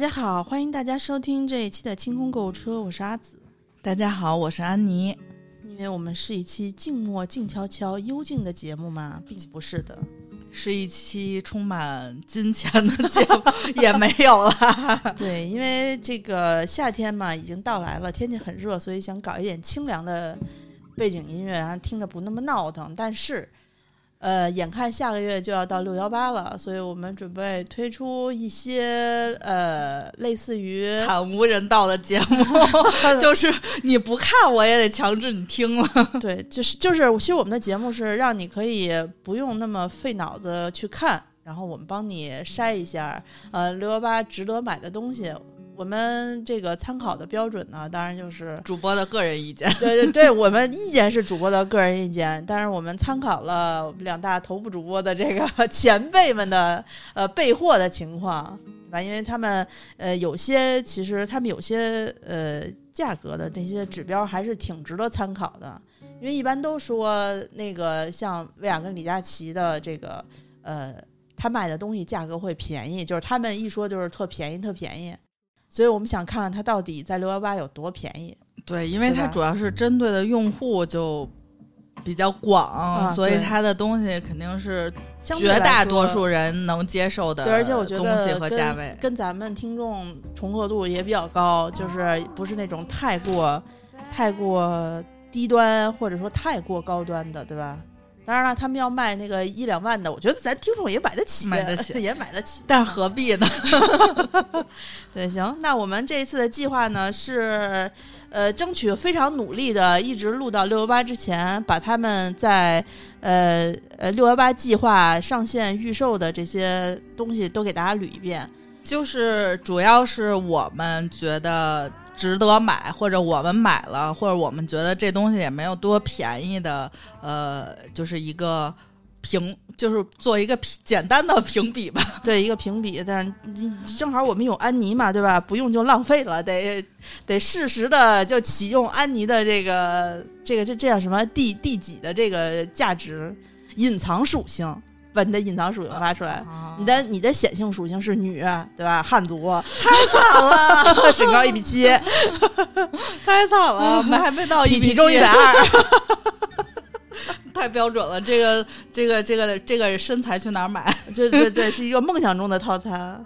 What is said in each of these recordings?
家好，欢迎大家收听这一期的清空购物车，我是阿紫。大家好，我是安妮。因为我们是一期静默、静悄悄、幽静的节目嘛，并不是的，是一期充满金钱的节目，也没有了。对，因为这个夏天嘛已经到来了，天气很热，所以想搞一点清凉的背景音乐，然后听着不那么闹腾。但是。呃，眼看下个月就要到六幺八了，所以我们准备推出一些呃，类似于惨无人道的节目，就是你不看我也得强制你听了。对，就是就是，其实我们的节目是让你可以不用那么费脑子去看，然后我们帮你筛一下，呃，六幺八值得买的东西。我们这个参考的标准呢，当然就是主播的个人意见。对对对，我们意见是主播的个人意见，但是我们参考了两大头部主播的这个 前辈们的呃备货的情况，对吧？因为他们呃有些其实他们有些呃价格的这些指标还是挺值得参考的，因为一般都说那个像薇娅跟李佳琦的这个呃他卖的东西价格会便宜，就是他们一说就是特便宜特便宜。所以我们想看看它到底在六幺八有多便宜。对，因为它主要是针对的用户就比较广，所以它的东西肯定是绝大多数人能接受的。对，而且我觉得东西和价位跟咱们听众重合度也比较高，就是不是那种太过太过低端或者说太过高端的，对吧？当然了，他们要卖那个一两万的，我觉得咱听众也买得起，买得起，也买得起。但是何必呢？对，行，那我们这一次的计划呢是，呃，争取非常努力的，一直录到六幺八之前，把他们在呃呃六幺八计划上线预售的这些东西都给大家捋一遍。就是主要是我们觉得。值得买，或者我们买了，或者我们觉得这东西也没有多便宜的，呃，就是一个评，就是做一个简单的评比吧。对，一个评比，但是正好我们有安妮嘛，对吧？不用就浪费了，得 得适时的就启用安妮的这个这个这这叫什么第第几的这个价值隐藏属性。把你的隐藏属性发出来，你的你的显性属性是女，对吧？汉族，太惨了，身高一米七，太惨了，我们还没到一米体重一百二，太标准了。这个这个这个这个身材去哪儿买？对对对，是一个梦想中的套餐。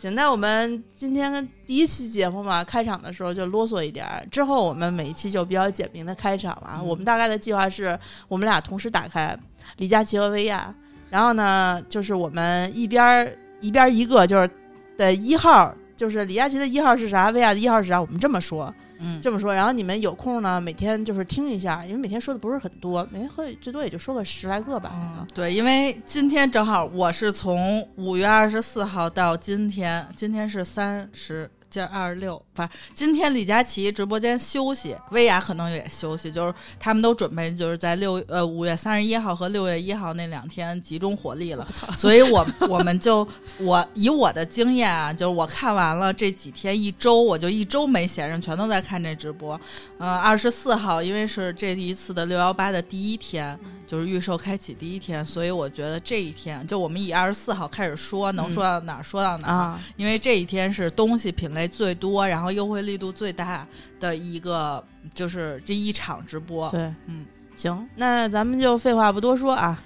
行，那我们今天第一期节目嘛，开场的时候就啰嗦一点，之后我们每一期就比较简明的开场了。我们大概的计划是我们俩同时打开李佳琦和薇娅。然后呢，就是我们一边儿一边一个，就是的一号，就是李佳琦的一号是啥，薇娅的一号是啥，我们这么说，嗯，这么说。然后你们有空呢，每天就是听一下，因为每天说的不是很多，每天会最多也就说个十来个吧。嗯，对，因为今天正好我是从五月二十四号到今天，今天是三十。今二十六，反正今天李佳琦直播间休息，薇娅可能也休息，就是他们都准备就是在六呃五月三十一号和六月一号那两天集中火力了，所以我我们就我以我的经验啊，就是我看完了这几天一周，我就一周没闲着，全都在看这直播。嗯，二十四号因为是这一次的六幺八的第一天，就是预售开启第一天，所以我觉得这一天就我们以二十四号开始说，能说到哪儿说到哪儿，因为这一天是东西品。类最多，然后优惠力度最大的一个就是这一场直播。对，嗯，行，那咱们就废话不多说啊，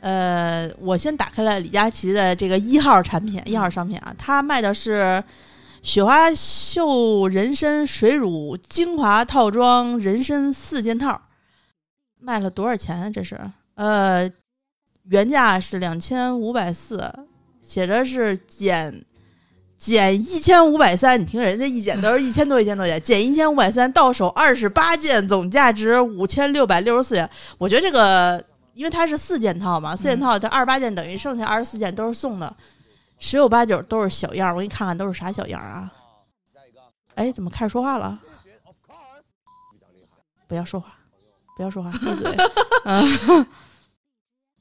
呃，我先打开了李佳琦的这个一号产品，一号商品啊，他卖的是雪花秀人参水乳精华套装人参四件套，卖了多少钱？这是呃，原价是两千五百四，写着是减。减一千五百三，你听人家一减都是 一千多一千多减，减一千五百三到手二十八件，总价值五千六百六十四元。我觉得这个，因为它是四件套嘛，四件套它二十八件等于剩下二十四件都是送的，十有八九都是小样。我给你看看都是啥小样啊？哎，怎么开始说话了？不要说话，不要说话，闭嘴。嗯，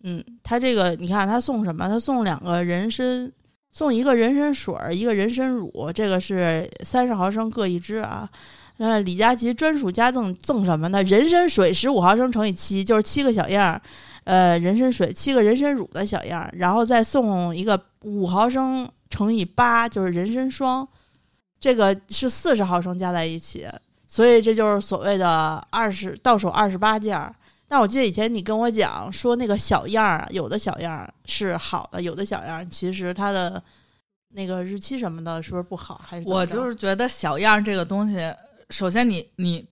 嗯，他这个你看他送什么？他送两个人参。送一个人参水儿，一个人参乳，这个是三十毫升各一支啊。那李佳琦专属加赠赠什么呢？人参水十五毫升乘以七，就是七个小样儿。呃，人参水七个人参乳的小样儿，然后再送一个五毫升乘以八，就是人参霜。这个是四十毫升加在一起，所以这就是所谓的二十到手二十八件儿。但我记得以前你跟我讲说那个小样儿啊，有的小样儿是好的，有的小样儿其实它的那个日期什么的，是不是不好？还是我就是觉得小样儿这个东西，首先你你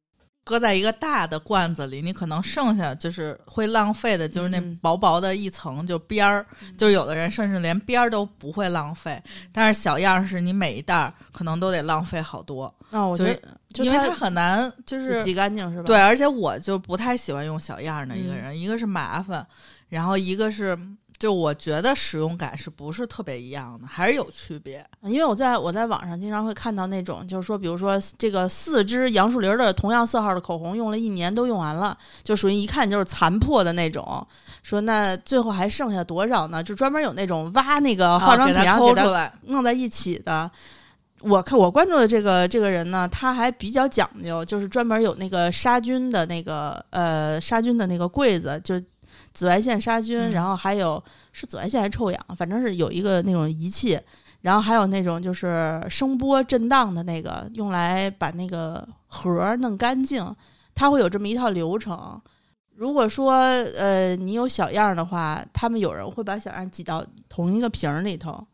搁在一个大的罐子里，你可能剩下就是会浪费的，就是那嗯薄薄的一层就边儿，就有的人甚至连边儿都不会浪费，但是小样儿是你每一袋儿可能都得浪费好多，啊，我觉得就因为它它很难就是挤干净是吧？对，而且我就不太喜欢用小样儿的一个嗯人，一个是麻烦，然后一个是就我觉得使用感是不是特别一样的，还是有区别。因为我在我在网上经常会看到那种，就是说，比如说这个四支杨树林儿的同样色号的口红用了一年都用完了，就属于一看就是残破的那种。说那最后还剩下多少呢？就专门有那种挖那个化妆品啊给它然后给它弄在一起的。我看我关注的这个这个人呢，他还比较讲究，就是专门有那个杀菌的那个呃杀菌的那个柜子，就紫外线杀菌，嗯然后还有是紫外线还是臭氧，反正是有一个那种仪器，然后还有那种就是声波震荡的那个，用来把那个盒儿弄干净，他会有这么一套流程。如果说呃你有小样的话，他们有人会把小样挤到同一个瓶儿里头，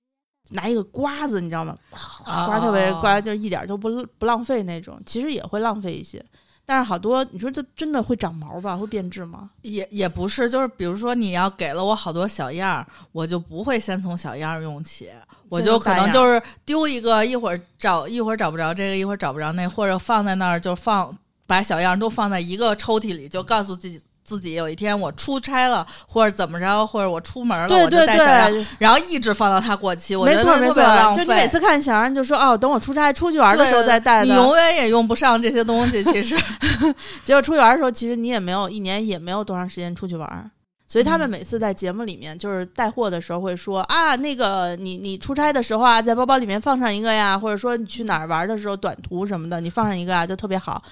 拿一个刮子，你知道吗？刮刮特别哦刮，就一点儿都不不浪费那种。其实也会浪费一些，但是好多你说这真的会长毛吧？会变质吗？也也不是，就是比如说你要给了我好多小样儿，我就不会先从小样儿用起，我就可能就是丢一个，一会儿找一会儿找不着这个，一会儿找不着那，或者放在那儿就放把小样儿都放在一个抽屉里，就告诉自己。自己有一天我出差了，或者怎么着，或者我出门了，我带小然后一直放到它过期，我觉得没错没错特别。就你每次看小样儿你就说哦，等我出差出去玩的时候再带的。你永远也用不上这些东西。其实，结果出去玩的时候，其实你也没有一年也没有多长时间出去玩儿。所以他们嗯每次在节目里面，就是带货的时候会说啊，那个你你出差的时候啊，在包包里面放上一个呀，或者说你去哪儿玩的时候短途什么的，你放上一个啊，就特别好。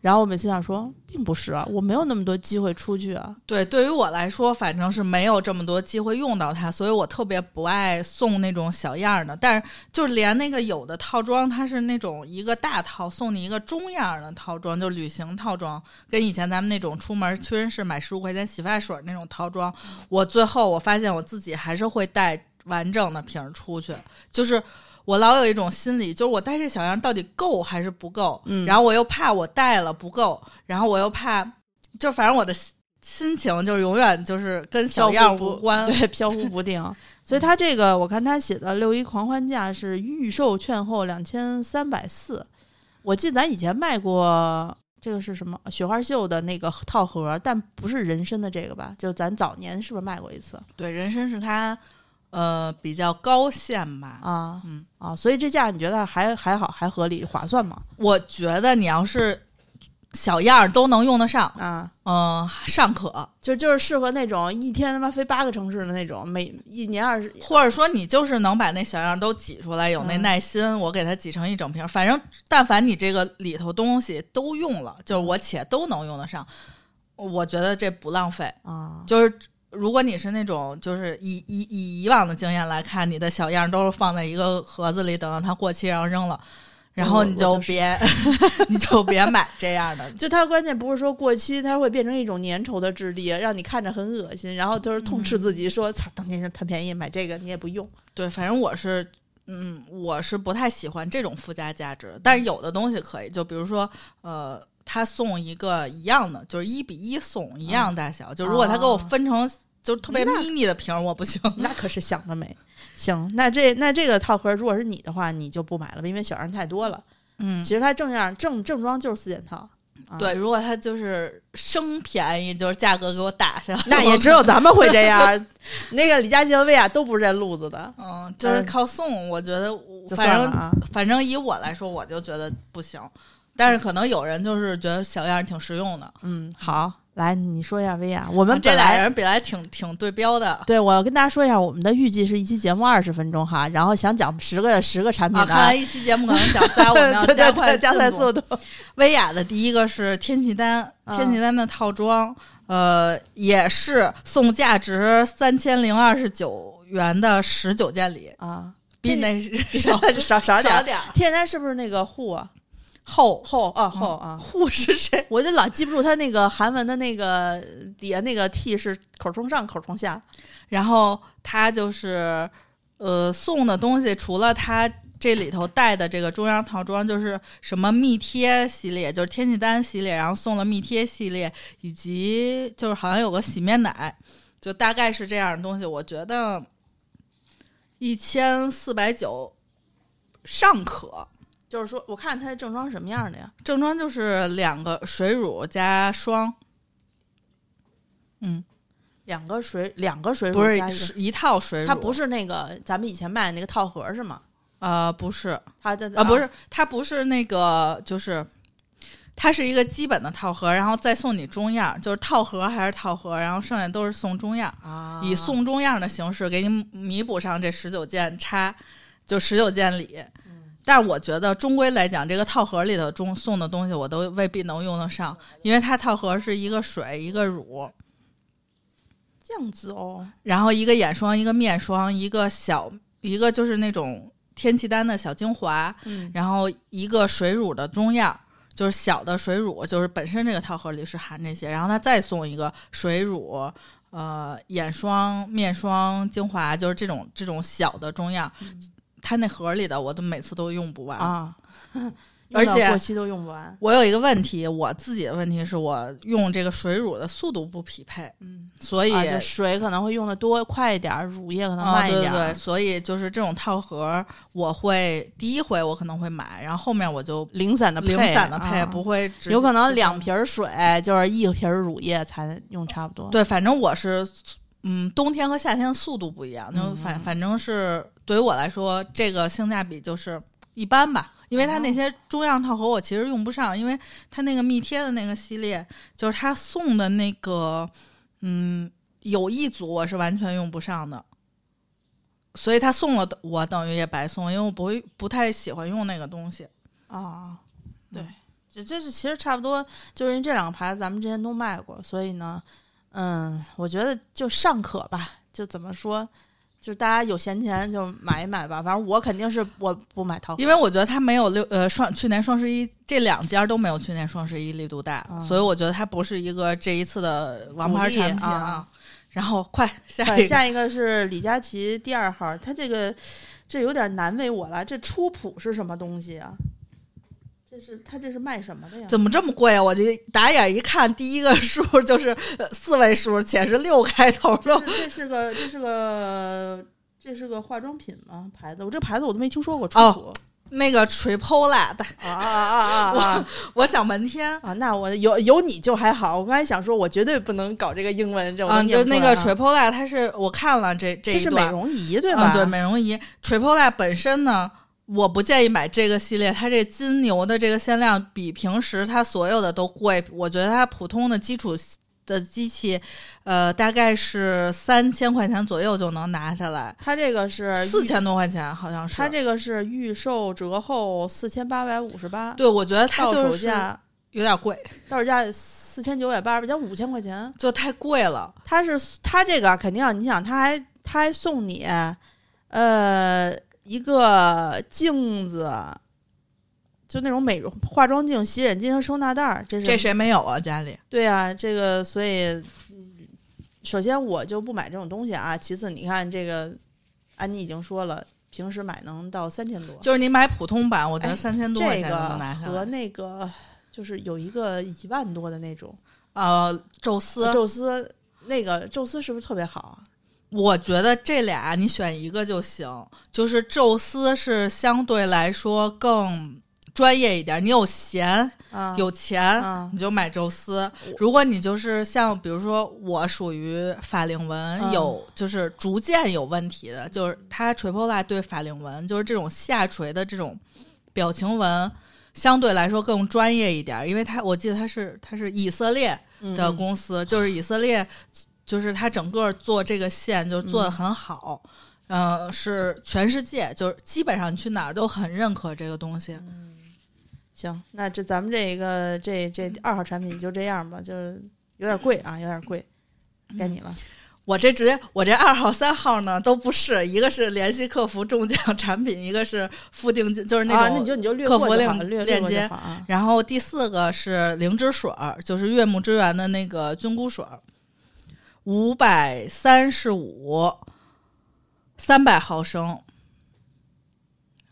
然后我每次想说，并不是啊，我没有那么多机会出去啊。对，对于我来说，反正是没有这么多机会用到它，所以我特别不爱送那种小样儿的。但是，就连那个有的套装，它是那种一个大套送你一个中样儿的套装，就旅行套装，跟以前咱们那种出门屈臣氏买十五块钱洗发水那种套装，我最后我发现我自己还是会带完整的瓶儿出去，就是。我老有一种心理，就是我带这小样到底够还是不够？嗯然后我又怕我带了不够，然后我又怕，就反正我的心心情就是永远就是跟小样无关。对，飘忽不定。所以他这个，我看他写的六一狂欢价是预售券后两千三百四。我记得咱以前卖过这个是什么雪花秀的那个套盒，但不是人参的这个吧？就咱早年是不是卖过一次对，人参是它呃比较高线吧。啊？嗯啊，所以这价你觉得还还好，还合理，划算吗？我觉得你要是小样儿都能用得上，啊，嗯、尚可。就就是适合那种一天他妈飞八个城市的那种，每一年二十或者说你就是能把那小样都挤出来，有那嗯耐心，我给它挤成一整瓶儿。反正但凡你这个里头东西都用了，就是我且都能用得上，我觉得这不浪费。啊，就是如果你是那种，就是以以以以往的经验来看，你的小样都是放在一个盒子里，等到它过期然后扔了，然后你就是别 你就别买这样的。就它关键不是说过期，它会变成一种粘稠的质地，让你看着很恶心，然后就是痛斥自己说：“操，当年贪便宜买这个你也不用。对，反正我是。嗯，我是不太喜欢这种附加价值，但是有的东西可以，就比如说，呃，他送一个一样的，就是一比一送一样大小，就如果他给我哦分成就是特别那 mini 的瓶儿，我不行。那可是想得美。行，那这那这个套盒如果是你的话，你就不买了，因为小样太多了。嗯，其实它正样正正装就是四件套，啊、对，，如果他就是生便宜，就是价格给我打下来，那也只有咱们会这样。那个李佳琦和薇娅都不是这路子的，嗯，就是靠送，我觉得反正啊。反正以我来说，我就觉得不行。但是可能有人就是觉得小样儿挺实用的，嗯，好，来你说一下薇娅，我们啊这本来俩人本来挺挺对标的。对，我要跟大家说一下，我们的预计是一期节目二十分钟哈，然后想讲十个十个产品啊，的，看来一期节目可能讲仨，我们要加快加快速速度。薇娅的第一个是天气丹，嗯天气丹的套装，呃，也是送价值三千零二十九元的十九件礼，啊，比那 少少少点儿。点儿。天然是不是那个护啊？后后啊后啊，护是谁？我就老记不住他那个韩文的那个底下那个 T 是口冲上口冲下。然后他就是呃送的东西，除了他这里头带的这个中央套装，就是什么密贴系列，就是天气丹系列，然后送了密贴系列，以及就是好像有个洗面奶，就大概是这样的东西。我觉得一千四百九尚可。就是说，我看它的正装什么样的呀？正装就是两个水乳加霜，嗯，两个水两个水乳加一个是一套水乳，它不是那个咱们以前卖的那个套盒是吗？呃不是它的啊不是它不是那个就是。它是一个基本的套盒，然后再送你中样，就是套盒还是套盒，然后剩下都是送中样，啊，以送中样的形式给你弥补上这十九件差，就十九件礼。但是我觉得终归来讲，这个套盒里头中送的东西我都未必能用得上，因为它套盒是一个水一个乳，这样子哦。然后一个眼霜一个面霜一个小一个就是那种天气丹的小精华，嗯然后一个水乳的中样，就是小的水乳，就是本身这个套盒里是含这些，然后它再送一个水乳。呃，眼霜、面霜、精华，就是这种这种小的中样，它那盒里的我都每次都用不完。啊，而且过期都用不完。我有一个问题，我自己的问题是我用这个水乳的速度不匹配，嗯，所以、水可能会用的多快一点儿，乳液可能啊慢一点儿。对对对，所以就是这种套盒，我会第一回我可能会买，然后后面我就零散的配，零散的配，啊不会有可能两瓶儿水就是一瓶儿乳液才用差不多。对，反正我是，嗯，冬天和夏天速度不一样，就反嗯反正是对于我来说，这个性价比就是一般吧。因为它那哦些中样套盒我其实用不上，因为它那个密贴的那个系列，就是他送的那个，嗯，有一组我是完全用不上的，所以他送了我等于也白送，因为我不会不太喜欢用那个东西。啊，对嗯，这这是其实差不多，就是因为这两个牌子咱们之前都卖过，所以呢，嗯，我觉得就尚可吧，就怎么说，就大家有闲钱就买一买吧，反正我肯定是我不买套盒，因为我觉得它没有六呃双去年双十一这两家都没有去年双十一力度大，嗯所以我觉得它不是一个这一次的王牌产品啊。然后快下一个，下一个是李佳琦第二号，它这个这有点难为我了，这初普是什么东西啊？这是它这是卖什么的呀？怎么这么贵啊？我就打眼一看，第一个数就是呃四位数，且是六开头的。这是个这是个这是个化妆品吗？牌子？我这牌子我都没听说过。初哦那个 Tripola 的，啊啊啊啊我我想半天啊！那我有有你就还好，我刚才想说，我绝对不能搞这个英文，这我啊，都念就那个 Tripola，它是我看了这这这是美，容仪对吧？嗯，对，美容仪 Tripola 本身呢，我不建议买这个系列，它这金牛的这个限量比平时它所有的都贵，我觉得它普通的基础的机器，呃，大概是三千块钱左右就能拿下来，它这个是四，千多块钱好像是。它这个是预售折后四千八百五十八，对，我觉得它到就是手价有点贵，到手价四千九百八十八，将五千块钱。就太贵了。它是它这个肯定要，你想，它还它还送你，呃，一个镜子，就那种美容化妆镜、洗脸巾和收纳袋儿，这是这谁没有啊？家里对啊，这个所以，嗯首先我就不买这种东西啊。其次，你看这个，安妮已经说了，平时买能到三千多，就是你买普通版，我觉得哎三千多块这个和。那个就是有一个一万多的那种呃，宙斯，宙斯，那个宙斯是不是特别好啊？我觉得这俩你选一个就行。就是宙斯是相对来说更专业一点，你有闲啊，有钱，啊你就买宙斯。如果你就是像比如说我属于法令纹嗯有就是逐渐有问题的，就是它垂 p o l a 对法令纹就是这种下垂的这种表情纹。相对来说更专业一点，因为它我记得它是它是以色列的嗯公司，就是以色列，就是它整个做这个线就是做的很好，嗯、是全世界就是基本上你去哪儿都很认可这个东西。行，那这咱们这个这这二号产品就这样吧，就是有点贵啊，有点贵，该你了。我这直接，我这二号、三号呢都不是，一个是联系客服中奖产品，一个是付定金，就是那种。啊，那你就你就略客服链链接。然后第四个是灵芝水儿，就是悦木之源的那个菌菇水儿，五百三十五，三百毫升。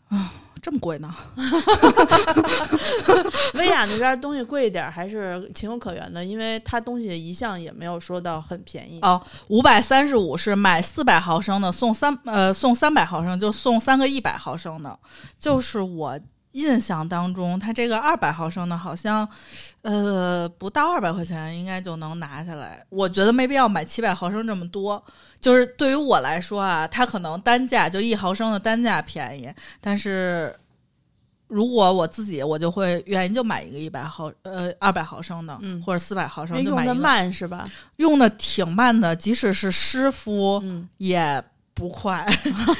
啊，这么贵呢？薇娅那边东西贵一点还是情有可原的，因为它东西一向也没有说到很便宜。哦，五百三十五是买四百毫升的，送三呃送三百毫升，就送三个一百毫升的。就是我印象当中，它这个二百毫升的，好像呃不到二百块钱应该就能拿下来。我觉得没必要买七百毫升这么多。就是对于我来说啊，它可能单价就一毫升的单价便宜，但是。如果我自己，我就会愿意就买一个一百毫呃二百毫升的，嗯或者四百毫升就买一个慢是吧？用的挺慢的，即使是湿敷嗯也不快。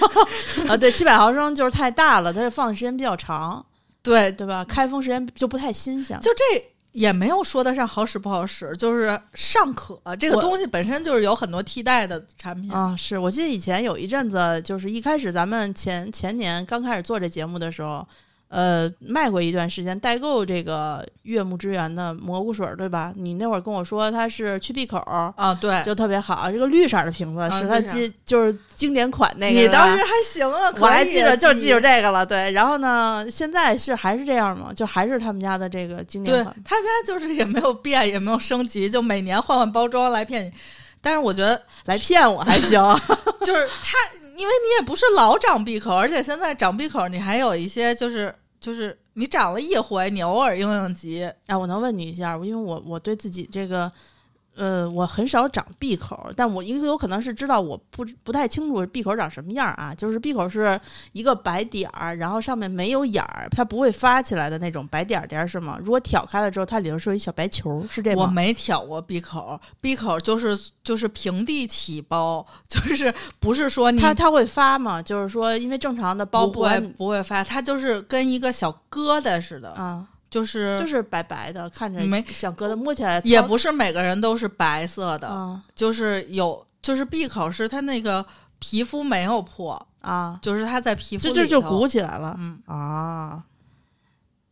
啊，对，七百毫升就是太大了，它放的时间比较长，对，对吧？开封时间就不太新鲜。就这也没有说得上好使不好使，就是尚可。这个东西本身就是有很多替代的产品。啊，是我记得以前有一阵子，就是一开始咱们前前年刚开始做这节目的时候，呃，卖过一段时间代购这个悦木之源的蘑菇水儿，对吧？你那会儿跟我说它是去闭口儿，啊，对，就特别好。这个绿色儿的瓶子啊是它经就是经典款那个。你当时还行啊，我还记着就记住这。个了，对。然后呢，现在是还是这样吗？就还是他们家的这个经典款？他家就是也没有变，也没有升级，就每年换换包装来骗你。但是我觉得来骗我还行。就是他，因为你也不是老长闭口，而且现在长闭口，你还有一些就是就是你长了一回，你偶尔应应急，哎，我能问你一下，因为我我对自己这个，呃，我很少长闭口，但我一个有可能是知道我不不太清楚闭口长什么样啊，就是闭口是一个白点儿，然后上面没有眼儿，它不会发起来的那种白点儿点儿是吗？如果挑开了之后，它里头是有一小白球，是这我吗？没挑过闭口，闭口就是就是平地起包，就是不是说你它它会发吗？就是说，因为正常的包不会不会发，它就是跟一个小疙瘩似的，啊，就是就是白白的，看着没小疙瘩，摸起来也不是每个人都是白色的，啊就是有就是闭口是它那个皮肤没有破，啊，就是它在皮肤就就就鼓起来了。嗯，啊，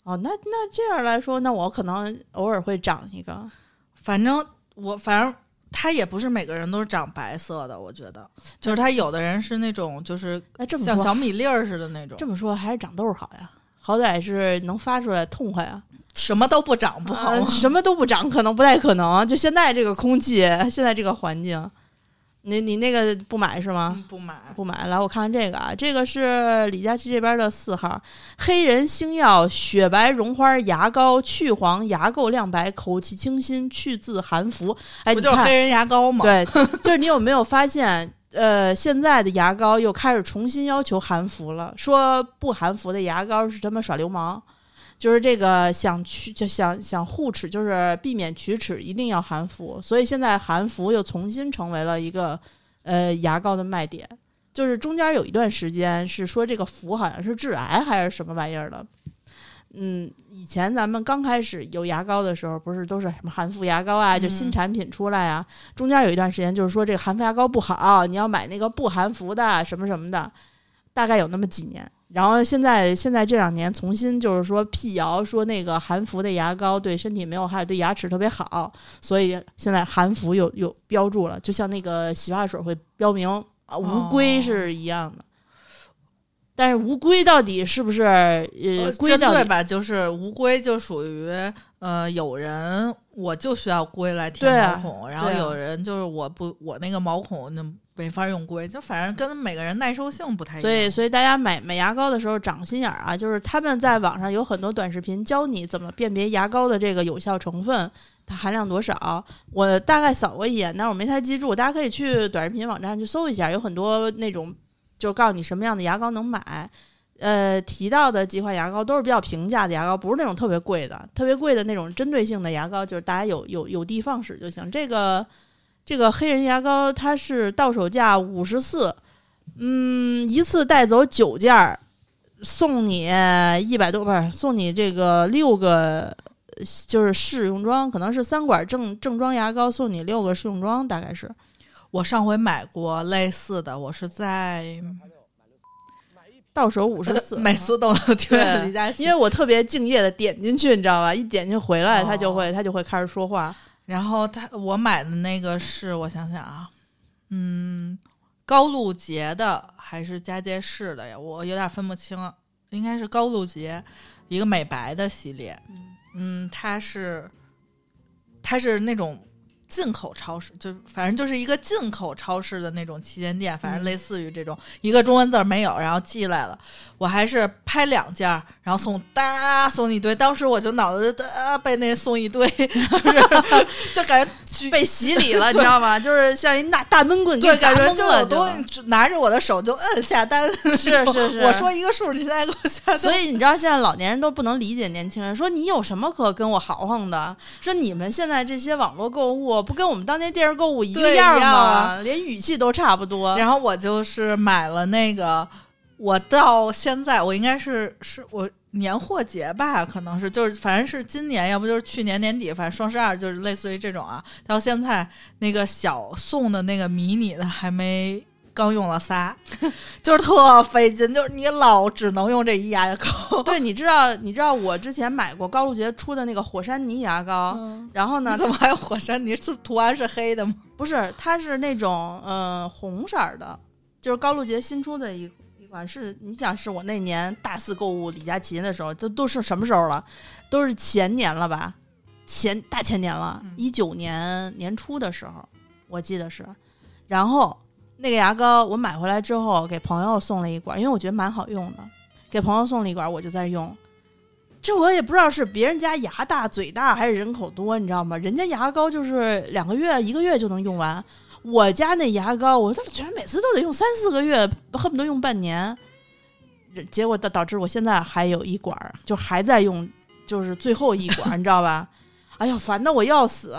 哦，那那这样来说，那我可能偶尔会长一个，反正我反正。它也不是每个人都是长白色的，我觉得，就是它有的人是那种，就是像小米粒儿似的那种，这么说还是长痘好呀，好歹是能发出来痛快啊。什么都不长不好？什么都不长，可能不太可能。就现在这个空气，现在这个环境，你你那个不买是吗？嗯不买，不买，来我看看这个啊，这个是李佳琦这边的四号，黑人星耀雪白绒花牙膏，去黄牙垢亮白，口气清新，去渍含服。哎，不就是黑人牙膏吗？，对，就是你有没有发现，呃，现在的牙膏又开始重新要求含氟了，说不含氟的牙膏是他妈耍流氓。就是这个想去就想想护齿，就是避免龋齿，一定要含氟。所以现在含氟又重新成为了一个呃牙膏的卖点。就是中间有一段时间是说这个氟好像是致癌还是什么玩意儿的。嗯，以前咱们刚开始有牙膏的时候，不是都是什么含氟牙膏啊，就新嗯产品出来啊。中间有一段时间就是说这个含氟牙膏不好，你要买那个不含氟的什么什么的，大概有那么几年。然后现在现在这两年重新就是说辟谣，说那个含氟的牙膏对身体没有害，对牙齿特别好，所以现在含氟有有标注了，就像那个洗发水会标明啊无硅是一样的。但是无龟到底是不是呃针对吧？就是无龟就属于呃，有人我就需要龟来填毛孔，然后有人就是我不我那个毛孔那没法用龟，就反正跟每个人耐受性不太一样。所以，所以大家买买牙膏的时候长心眼儿啊，就是他们在网上有很多短视频教你怎么辨别牙膏的这个有效成分，它含量多少。我大概扫过一眼，但是我没太记住。大家可以去短视频网站去搜一下，有很多那种就告诉你什么样的牙膏能买。呃，提到的几款牙膏都是比较平价的牙膏，不是那种特别贵的，特别贵的那种针对性的牙膏，就是大家有有有的放矢就行。这个这个黑人牙膏它是到手价五十四，嗯，一次带走九件儿，送你一百多，不是送你这个六个，就是试用装，可能是三管正正装牙膏，送你六个试用装，大概是我上回买过类似的，我是在到手五十四，每次都能听见李佳琦，因为我特别敬业的点进去，你知道吧？一点进回来，哦他就会他就会开始说话。然后他我买的那个是我想想啊，嗯，高露洁的还是佳洁士的呀？我有点分不清，应该是高露洁，一个美白的系列。嗯，它是它是那种进口超市，就反正就是一个进口超市的那种旗舰店，反正类似于这种，一个中文字儿没有，然后寄来了。我还是拍两件儿，然后送哒送一堆，当时我就脑子就哒被那送一堆，就是 就感觉被洗礼了，你知道吗？就是像一大大闷棍，对，感觉就了就有东西拿着我的手就摁下单，是 是是我说一个数，你现在给我下单，所以你知道，现在老年人都不能理解年轻人，说你有什么可跟我豪横的？说你们现在这些网络购物不跟我们当年电视购物一个样吗？啊连语气都差不多。然后我就是买了那个，我到现在我应该是是我年货节吧，可能是就是反正是今年，要不就是去年年底，反正双十二就是类似于这种啊。到现在那个小送的那个迷你的还没。刚用了仨，就是特费劲，就是你老只能用这一牙膏。对，你知道，你知道我之前买过高露洁出的那个火山泥牙膏，嗯然后呢，怎么还有火山泥？是图案是黑的吗？不是，它是那种呃红色儿的，就是高露洁新出的一一款是，你想是我那年大肆购物李佳琦的时候，都都是什么时候了？都是前年了吧？前大前年了嗯，一九年年初的时候，我记得是。然后那个牙膏我买回来之后，给朋友送了一管，因为我觉得蛮好用的，给朋友送了一管，我就在用。这我也不知道是别人家牙大嘴大还是人口多，你知道吗？人家牙膏就是两个月一个月就能用完，我家那牙膏我都觉得每次都得用三四个月，恨不得用半年。结果导导致我现在还有一管，就还在用，就是最后一管，你知道吧？哎呀，烦的我要死，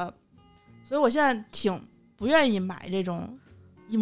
所以我现在挺不愿意买这种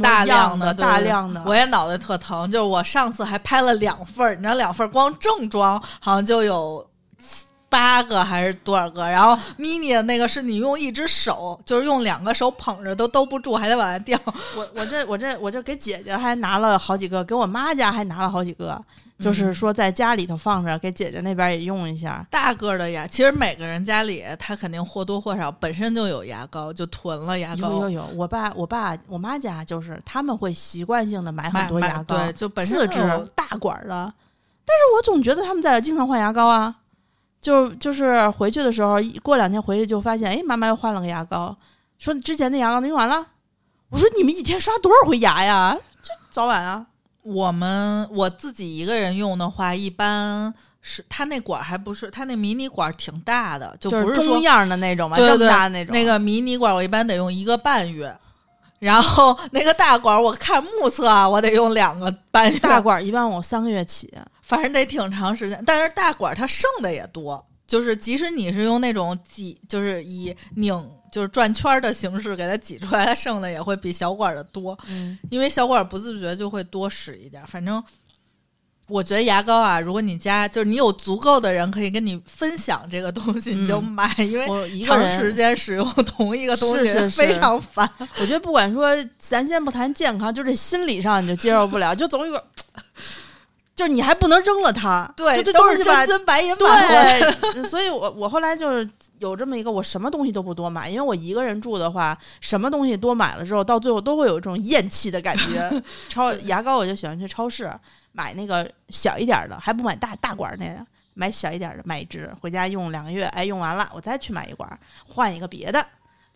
大量的对大量的。我也脑袋特疼，就是我上次还拍了两份儿，你知道两份儿光正装好像就有七八个还是多少个，然后 mini 的那个是你用一只手，就是用两个手捧着都兜不住，还得往下掉。我我这我这我这给姐姐还拿了好几个，给我妈家还拿了好几个，就是说在家里头放着，给姐姐那边也用一下。大个儿的牙，其实每个人家里他肯定或多或少本身就有牙膏，就囤了牙膏。有有有，我爸我爸我妈家就是他们会习惯性的买很多牙膏，对，就本身四支大管儿的，但是我总觉得他们在经常换牙膏啊。就就是回去的时候，一过两天回去就发现，哎，妈妈又换了个牙膏，说之前那牙膏能用完了。我说你们一天刷多少回牙呀？这早晚啊。我们我自己一个人用的话，一般是它那管儿还不是它那迷你管儿挺大的，就就是不是中样的那种嘛，这么大的那种。那个迷你管儿我一般得用一个半月，然后那个大管儿我看目测啊，我得用两个半月，大管儿一般我三个月起，反正得挺长时间。但是大管儿它剩的也多，就是即使你是用那种挤，就是以拧就是转圈儿的形式给它挤出来，它剩的也会比小管儿的多。嗯，因为小管儿不自觉就会多使一点儿。反正我觉得牙膏啊，如果你家就是你有足够的人可以跟你分享这个东西，你就嗯买，因为长时间使用同一个东西非常烦。我觉得不管说，咱先不谈健康，就这心理上你就接受不了，就总有个，就是你还不能扔了它，对，就这都是真，金白银买回来。对，所以我我后来就是有这么一个，我什么东西都不多买，因为我一个人住的话，什么东西多买了之后，到最后都会有这种厌弃的感觉。超牙膏我就喜欢去超市买那个小一点儿的，还不买大大管儿那个，买小一点儿的，买一支回家用两个月，哎，用完了我再去买一管儿，换一个别的。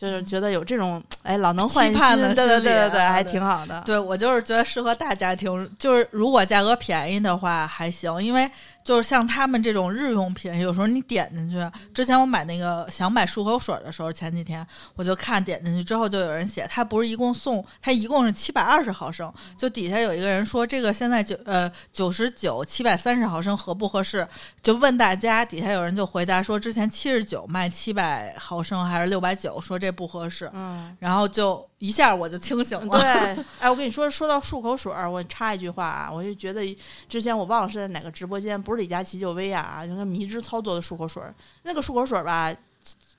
就是觉得有这种哎老能换新，对对对对对，还挺好的。对我就是觉得适合大家庭，就是如果价格便宜的话还行，因为就是像他们这种日用品，有时候你点进去，之前我买那个想买漱口水的时候，前几天我就看点进去之后，就有人写他不是一共送，他一共是七百二十毫升，就底下有一个人说这个现在九呃九十九七百三十毫升合不合适，就问大家，底下有人就回答说之前七十九卖七百毫升还是六百九，说这不合适，嗯，然后就一下我就清醒了。对，哎，我跟你说，说到漱口水儿，我插一句话啊，我就觉得之前我忘了是在哪个直播间，不是李佳琦就薇娅啊，那个迷之操作的漱口水儿，那个漱口水儿吧，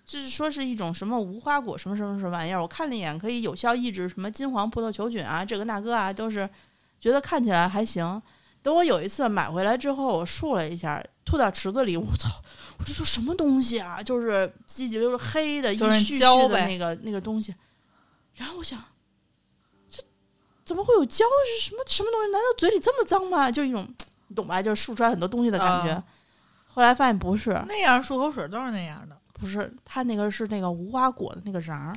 就是说是一种什么无花果什么什么什么玩意儿，我看了一眼，可以有效抑制什么金黄葡萄球菌啊，这个那个啊，都是觉得看起来还行。等我有一次买回来之后，我漱了一下，吐到池子里，我操！我这都什么东西啊？就是叽叽溜溜黑的，一就是絮絮的那个那个东西。然后我想，这怎么会有胶？是什么什么东西？难道嘴里这么脏吗？就一种你懂吧？就是漱出来很多东西的感觉。啊后来发现不是，那样漱口水都是那样的。不是，它那个是那个无花果的那个瓤儿。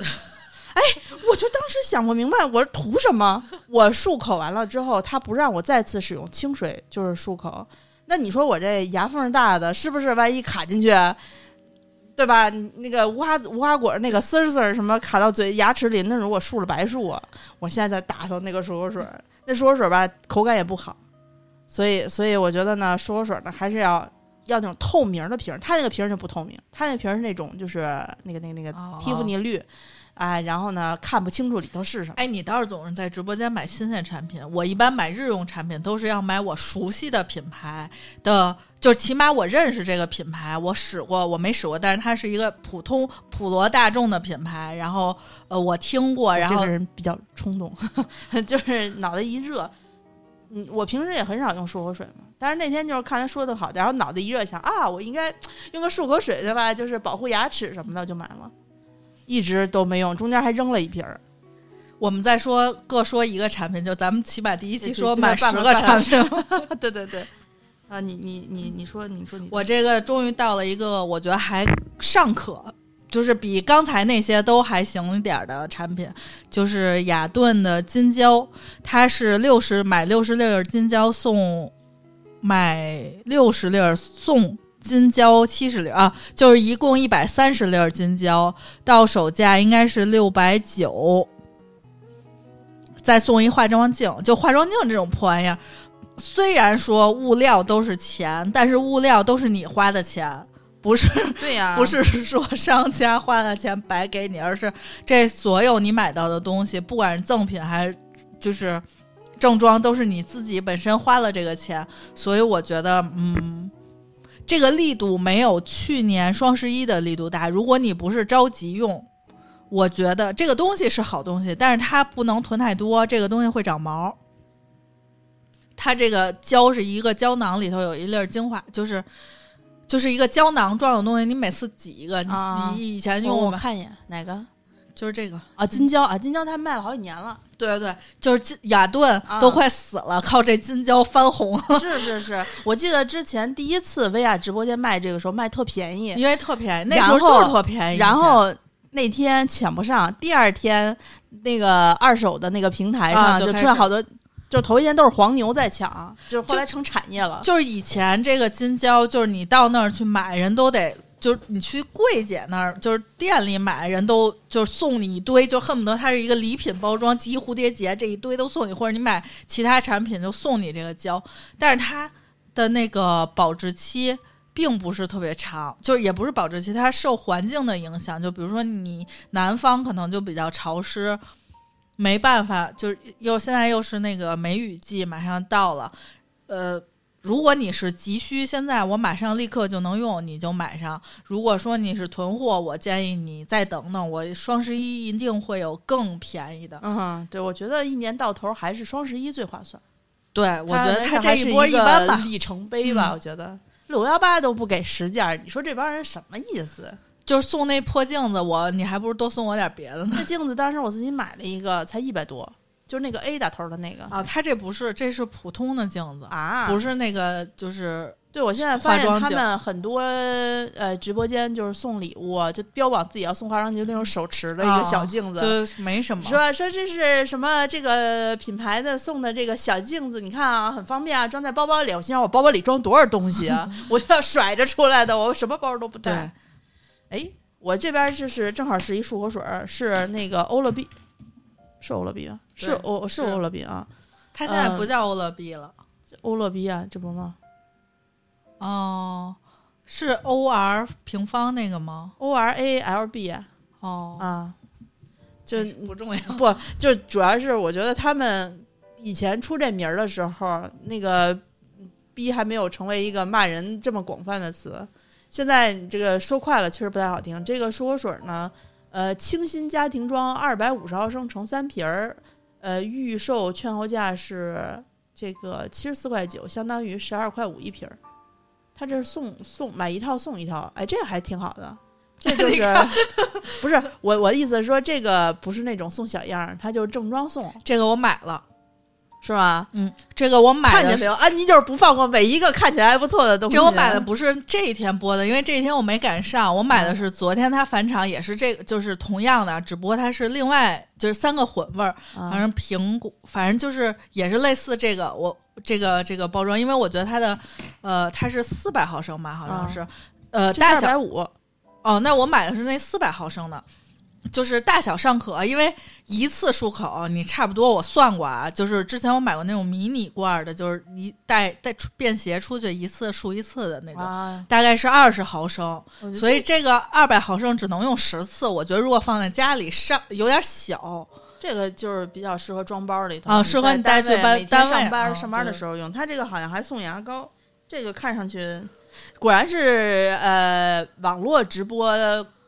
哎，我就当时想不明白，我图什么？我漱口完了之后，他不让我再次使用清水，就是漱口。那你说我这牙缝大的，是不是万一卡进去，对吧？那个无花无花果那个丝儿丝儿什么卡到嘴牙齿里，那如果漱了白漱啊！我现在在打扫那个漱口水儿，那漱口水儿吧口感也不好，所以所以我觉得呢，漱口水儿呢还是要要那种透明的瓶儿，它那个瓶儿就不透明，它那瓶儿是那种就是那个那个那个哦蒂芙尼绿，哎，然后呢看不清楚里头是什么。哎，你倒是总是在直播间买新鲜产品。我一般买日用产品都是要买我熟悉的品牌的，就起码我认识这个品牌，我使过，我没使过，但是它是一个普通普罗大众的品牌。然后呃，我听过，然这后个人比较冲动，就是脑袋一热。嗯，我平时也很少用漱口水嘛，但是那天就是看他说的好，然后脑袋一热想啊，我应该用个漱口水对吧？就是保护牙齿什么的，就买了，一直都没用，中间还扔了一瓶儿。我们再说各说一个产品，就咱们起码第一期说满十个产个品。对对对，啊，你你你你说你说你我这个终于到了一个我觉得还尚可，就是比刚才那些都还行一点儿的产品，就是雅顿的金胶，它是六十买六十粒儿金胶送买六十粒儿送。金胶七十粒儿啊，就是一共一百三十粒儿金胶，到手价应该是六百九，再送一化妆镜。就化妆镜这种破玩意儿，虽然说物料都是钱，但是物料都是你花的钱，不是对呀、不是说商家花了钱白给你，而是这所有你买到的东西，不管是赠品还是就是正装，都是你自己本身花了这个钱，所以我觉得，嗯。这个力度没有去年双十一的力度大。如果你不是着急用，我觉得这个东西是好东西，但是它不能囤太多，这个东西会长毛。它这个胶是一个胶囊，里头有一粒儿精华，就是就是一个胶囊状的东西。你每次挤一个，你、啊你以前用过吗？我看一眼哪个就是这个，啊？金胶啊，金胶它卖了好几年了。对对对，就是金雅顿啊都快死了，靠这金胶翻红，是是是，我记得之前第一次薇娅直播间卖这个时候卖特便宜，因为特便宜，那时候就是特便宜。然后那天抢不上，第二天那个二手的那个平台上就出现好多，就头一天都是黄牛在抢，就是后来成产业了。就是以前这个金胶，就是你到那儿去买，人都得。就是你去柜姐那儿，就是店里买，人都就是送你一堆，就恨不得它是一个礼品包装，集蝴蝶结这一堆都送你，或者你买其他产品就送你这个胶，但是它的那个保质期并不是特别长，就是也不是保质期，它受环境的影响，就比如说你南方可能就比较潮湿，没办法，就是又现在又是那个梅雨季，马上到了，呃。如果你是急需，现在我马上立刻就能用，你就买上。如果说你是囤货，我建议你再等等，我双十一一定会有更便宜的。嗯，对，我觉得一年到头还是双十一最划算。对，我觉得它它这波一个一般吧，里程碑吧，嗯我觉得六幺八都不给十件，你说这帮人什么意思？就是送那破镜子，我你还不如多送我点别的呢。那镜子当时我自己买了一个，才一百多，就是那个 A 打头的那个啊，它这不是，这是普通的镜子，啊，不是那个，就是对，我现在发现他们很多呃直播间就是送礼物，就标榜自己要送化妆镜那种手持的一个小镜子。就没什么。说说这是什么？这个品牌的送的这个小镜子，你看啊，很方便啊，装在包包里。我心想，我包包里装多少东西啊？我就要甩着出来的，我什么包都不带对。，哎，我这边就是正好是一漱口水儿，是那个欧乐 B，是欧乐 B 啊，是欧是是欧乐 B 啊，它现在不嗯叫欧乐 B 了。欧乐 B 啊，这不吗哦，是 O R 平方那个吗？？O R A L B 啊，哦，啊，就不重要。不就主要是我觉得他们以前出这名儿的时候，那个“ B ”还没有成为一个骂人这么广泛的词。现在你这个说快了，确实不太好听。这个漱口水呢，呃，清新家庭装二百五十毫升乘三瓶儿，呃，预售券后价是这个七十四块九，相当于十二块五一瓶儿。它这是送送买一套送一套，哎，这个还挺好的。这就是 不是我我的意思是说，这个不是那种送小样儿，它就是正装送，这个我买了，是吧？嗯，这个我买的看见没有？安妮就是不放过每一个看起来还不错的东西。这我买的不是这一天播的，因为这一天我没赶上。我买的是昨天它返场，也是这个，就是同样的，只不过它是另外就是三个混味儿，啊反正苹果，反正就是也是类似这个我这个这个包装，因为我觉得它的呃它是四百毫升吧，好像是、呃大小五，哦，那我买的是那四百毫升的。就是大小尚可，因为一次漱口你差不多我算过啊，就是之前我买过那种迷你罐儿的，就是一带带便携出去一次漱一次的那种，啊，大概是二十毫升，所以这个二百毫升只能用十次。我觉得如果放在家里上有点小，这个就是比较适合装包里头啊适合你带去班单位上班、啊上班的时候用。它这个好像还送牙膏，这个看上去果然是呃网络直播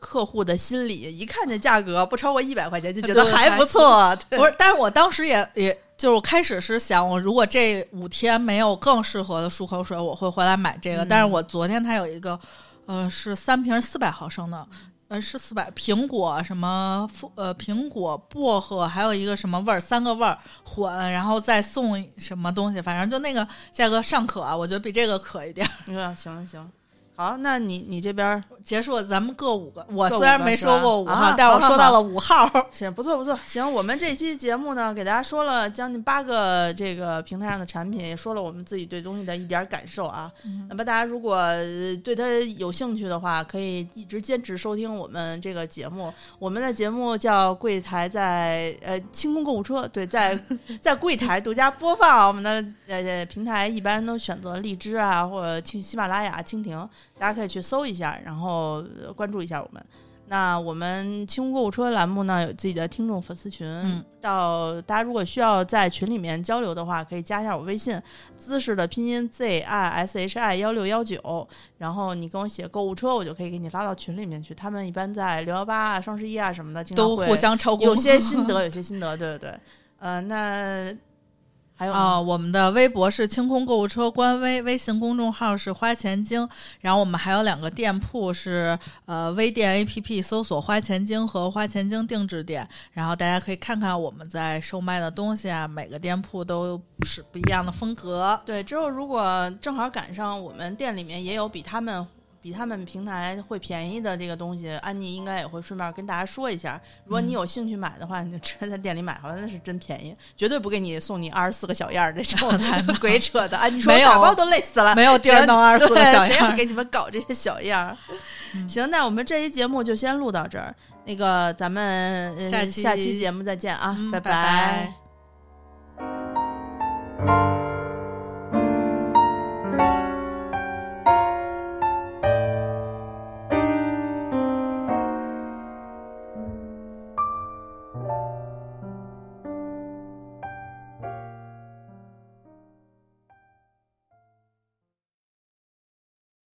客户的心理，一看这价格不超过一百块钱就觉得还不错。不是，但是我当时也也就是我开始是想，我如果这五天没有更适合的漱口水，我会回来买这个。嗯但是我昨天它有一个，呃，是三瓶四百毫升的。呃，是四百苹果什么呃苹果薄荷，还有一个什么味儿，三个味儿混，然后再送什么东西，反正就那个价格尚可啊，我觉得比这个可一点。你说行行，好，那你你这边结束，咱们各五个。我虽然没说过五号，啊但我说到了五号。行，不错不错，行，我们这期节目呢，给大家说了将近八个这个平台上的产品，也说了我们自己对东西的一点感受啊。那么大家如果呃对它有兴趣的话，可以一直坚持收听我们这个节目。我们的节目叫柜台在呃清空购物车，对，在 在柜台独家播放。我们的呃平台一般都选择荔枝啊，或者喜喜马拉雅、蜻蜓，大家可以去搜一下，然后呃关注一下我们。那我们清空购物车栏目呢，有自己的听众粉丝群，嗯到大家如果需要在群里面交流的话，可以加一下我微信，姿势的拼音 z i s h i 幺六幺九，然后你跟我写购物车，我就可以给你拉到群里面去。他们一般在六幺八啊、双十一啊什么的，经常会都互相抽功，有些心得，有些心得，对对对。呃，那还有呢啊、我们的微博是清空购物车官微，微信公众号是花钱精，然后我们还有两个店铺是呃微店 APP 搜索花钱精和花钱精定制店，然后大家可以看看我们在售卖的东西啊，每个店铺都是不一样的风格。对，之后如果正好赶上我们店里面也有比他们比他们平台会便宜的这个东西，安妮应该也会顺便跟大家说一下。如果你有兴趣买的话，你就直接在店里买，好了那是真便宜，绝对不给你送你二十四个小样儿这种 鬼扯的。安妮说打包都累死了，没有地儿弄二十四个小样，谁要给你们搞这些小样儿？行，那我们这期节目就先录到这儿。那个，咱们、呃、下期节目再见啊，嗯拜拜拜